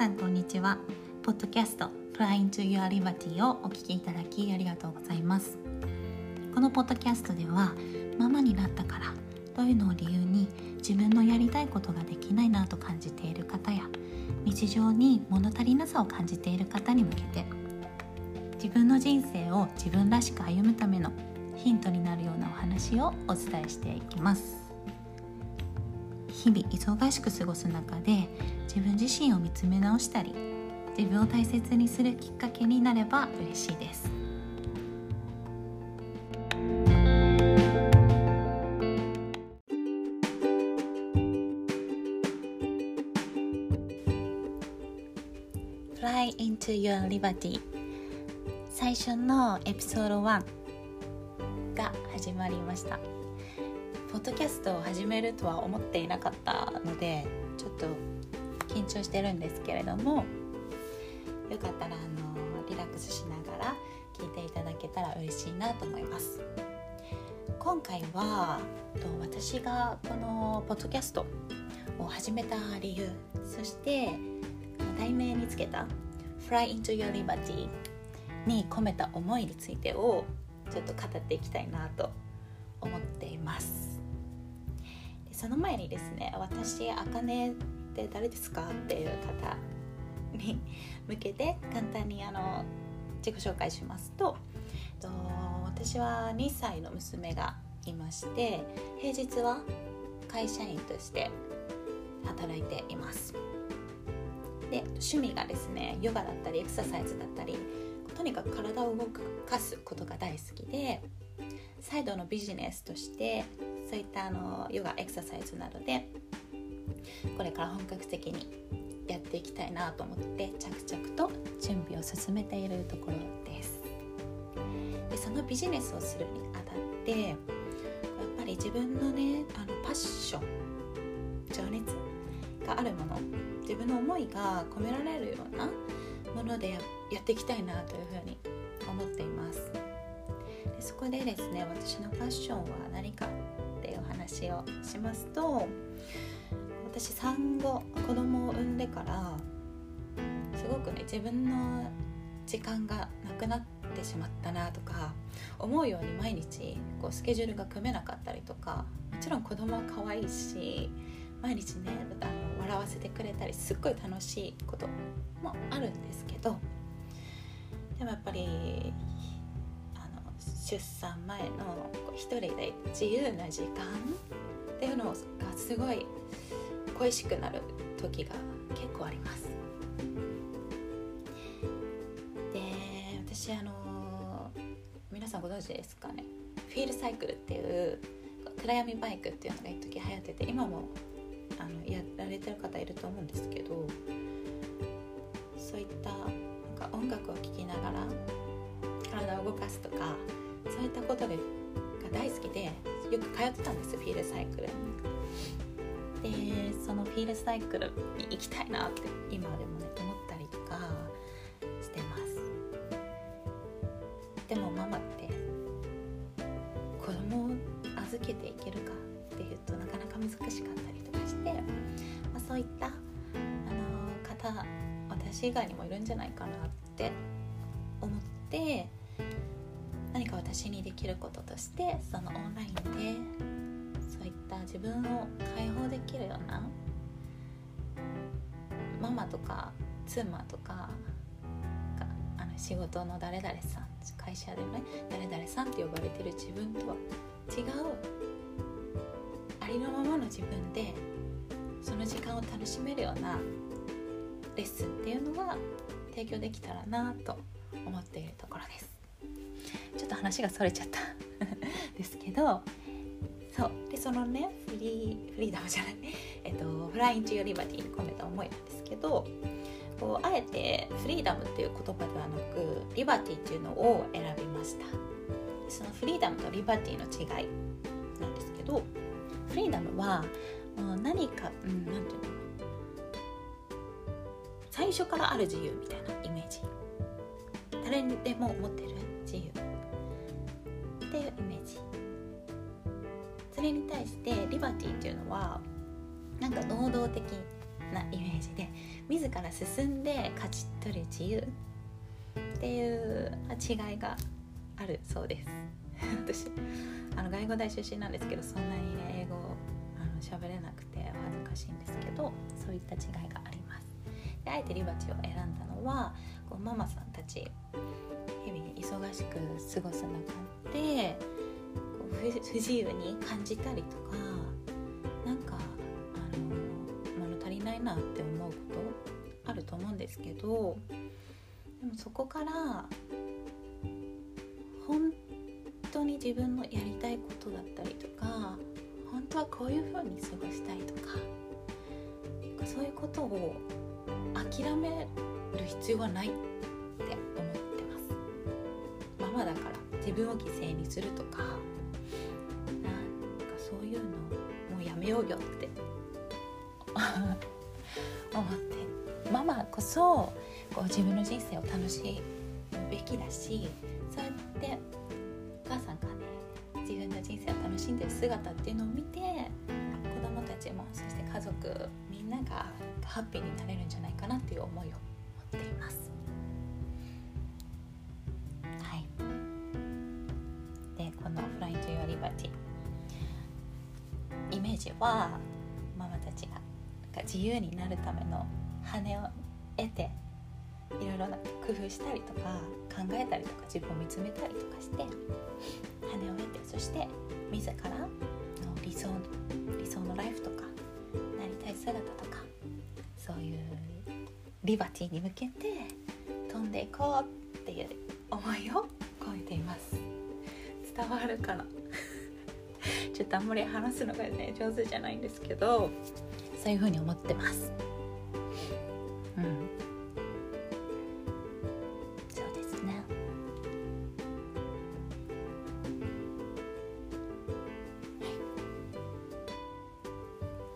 さんこんにちは。ポッドキャスト Fly into Your Liberty をお聞きいただきありがとうございます。このポッドキャストではママになったからというのを理由に自分のやりたいことができないなと感じている方や日常に物足りなさを感じている方に向けて自分の人生を自分らしく歩むためのヒントになるようなお話をお伝えしていきます。日々忙しく過ごす中で自分自身を見つめ直したり自分を大切にするきっかけになれば嬉しいです「Fly into your liberty」最初のエピソード1が始まりました。ポッドキャストを始めるとは思っていなかったのでちょっと緊張してるんですけれどもよかったらあのリラックスしながら聞いていただけたら嬉しいなと思います。今回は私がこのポッドキャストを始めた理由そして題名につけた Fly into your liberty に込めた思いについてをちょっと語っていきたいなと思ってその前にですね私あかねって誰ですかっていう方に向けて簡単にあの自己紹介しますとと私は2歳の娘がいまして平日は会社員として働いています。で趣味がですねヨガだったりエクササイズだったりとにかく体を動かすことが大好きでサイドのビジネスとしてそういったあのヨガエクササイズなどでこれから本格的にやっていきたいなと思って着々と準備を進めているところです。でそのビジネスをするにあたってやっぱり自分のねあのパッション情熱があるもの自分の思いが込められるようなものでやっていきたいなというふうに思っています。でそこでですね私のパッションは何か話をしますと私産後子供を産んでからすごくね自分の時間がなくなってしまったなとか思うように毎日こうスケジュールが組めなかったりとかもちろん子供は可愛いし毎日ねあの笑わせてくれたりすっごい楽しいこともあるんですけどでもやっぱりあの出産前の一人で自由な時間っていうのがすごい恋しくなる時が結構あります。で私あの皆さんご存知ですかね？フィールサイクルっていう暗闇バイクっていうのが一時流行ってて今もあのやられてる方いると思うんですけどそういったなんか音楽を聴きながら体を動かすとかそういったことで大好きでよく通ってたんですフィールサイクルに。でそのフィールサイクルに行きたいなって今でもね思ったりとかしてますでもママって子供を預けていけるかっていうとなかなか難しかったりとかして、まあ、そういったあの方私以外にもいるんじゃないかなって思って何か私にできることとしてそのオンラインでそういった自分を解放できるようなママとか妻とかあの仕事の誰々さん会社でね誰々さんって呼ばれてる自分とは違うありのままの自分でその時間を楽しめるようなレッスンっていうのが提供できたらなと思っているところです。ちょっと話がそれちゃった。ですけどそう。でそのねフリーフリーダムじゃない。えっとフラインチューリバティに込めた思いなんですけどこうあえてフリーダムっていう言葉ではなくリバティっていうのを選びました。そのフリーダムとリバティの違いなんですけどフリーダムはもう何か、うん、なんていうの？最初からある自由みたいなイメージ。誰にでも持ってる自由。それに対してリバティっていうのはなんか能動的なイメージで自ら進んで勝ち取る自由っていう違いがあるそうです。私あの外語大出身なんですけどそんなにね英語あの喋れなくて恥ずかしいんですけどそういった違いがあります。であえてリバチを選んだのはこうママさんたち日々忙しく過ごす中で不自由に感じたりとかなんかあの物足りないなって思うことあると思うんですけどでもそこから本当に自分のやりたいことだったりとか本当はこういう風に過ごしたいとかそういうことを諦める必要はないって思ってます。ママだから自分を犠牲にするとかそういうのもうやめようよって 思ってママこそこう自分の人生を楽しむべきだしそうやってお母さんがね自分の人生を楽しんでる姿っていうのを見て子供たちもそして家族みんながハッピーになれるんじゃないかなっていう思いを持っています。イメージはママたちが自由になるための羽を得ていろいろな工夫したりとか考えたりとか自分を見つめたりとかして羽を得てそして自らの理想の理想のライフとかなりたい姿とかそういうリバティに向けて飛んでいこうっていう思いを込めています。伝わるかな？ちょっとあんまり話すのがね上手じゃないんですけどそういうふうに思ってます。うん。そうですね。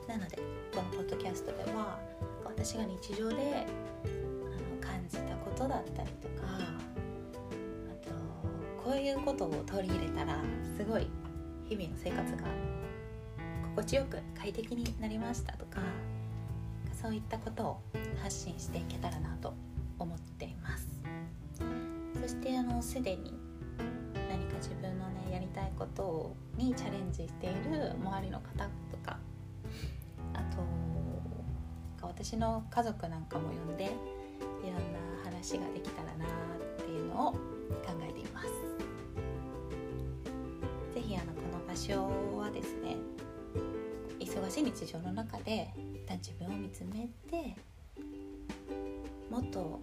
なので、このポッドキャストでは私が日常で感じたことだったりとかあとこういうことを取り入れたらすごい日々の生活が心地よく快適になりましたとかそういったことを発信していけたらなと思っています。そしてあのすでに何か自分のねやりたいことにチャレンジしている周りの方とかあと私の家族なんかも呼んでいろんな話ができたらなっていうのを考えています。是非あのこの場所はですね忙しい日常の中で一旦自分を見つめてもっと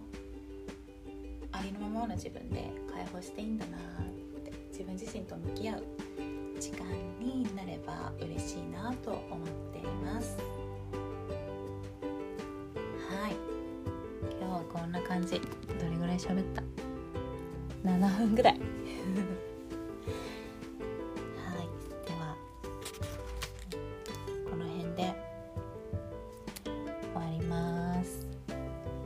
ありのままの自分で解放していいんだなって自分自身と向き合う時間になれば嬉しいなと思っています。はい。今日はこんな。感じ。どれぐらい喋った？7分ぐらい。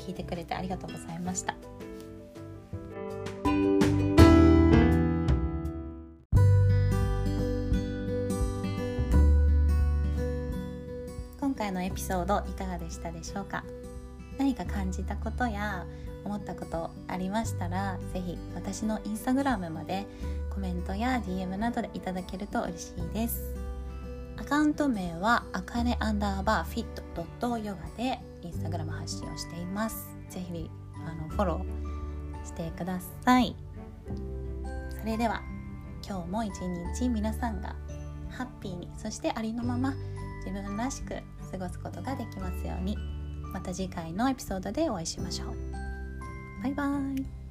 聞いてくれてありがとうございました。今回のエピソードいかがでしたでしょうか？何か感じたことや思ったことありましたら是非私のインスタグラムまでコメントや DM などでいただけると嬉しいです。アカウント名はあかねアンダーバーフィットドットヨガでインスタグラム発信をしています是非あのフォローしてくださいそれでは今日も一日皆さんがハッピーにそしてありのまま自分らしく過ごすことができますように。また次回のエピソードでお会いしましょう。バイバーイ。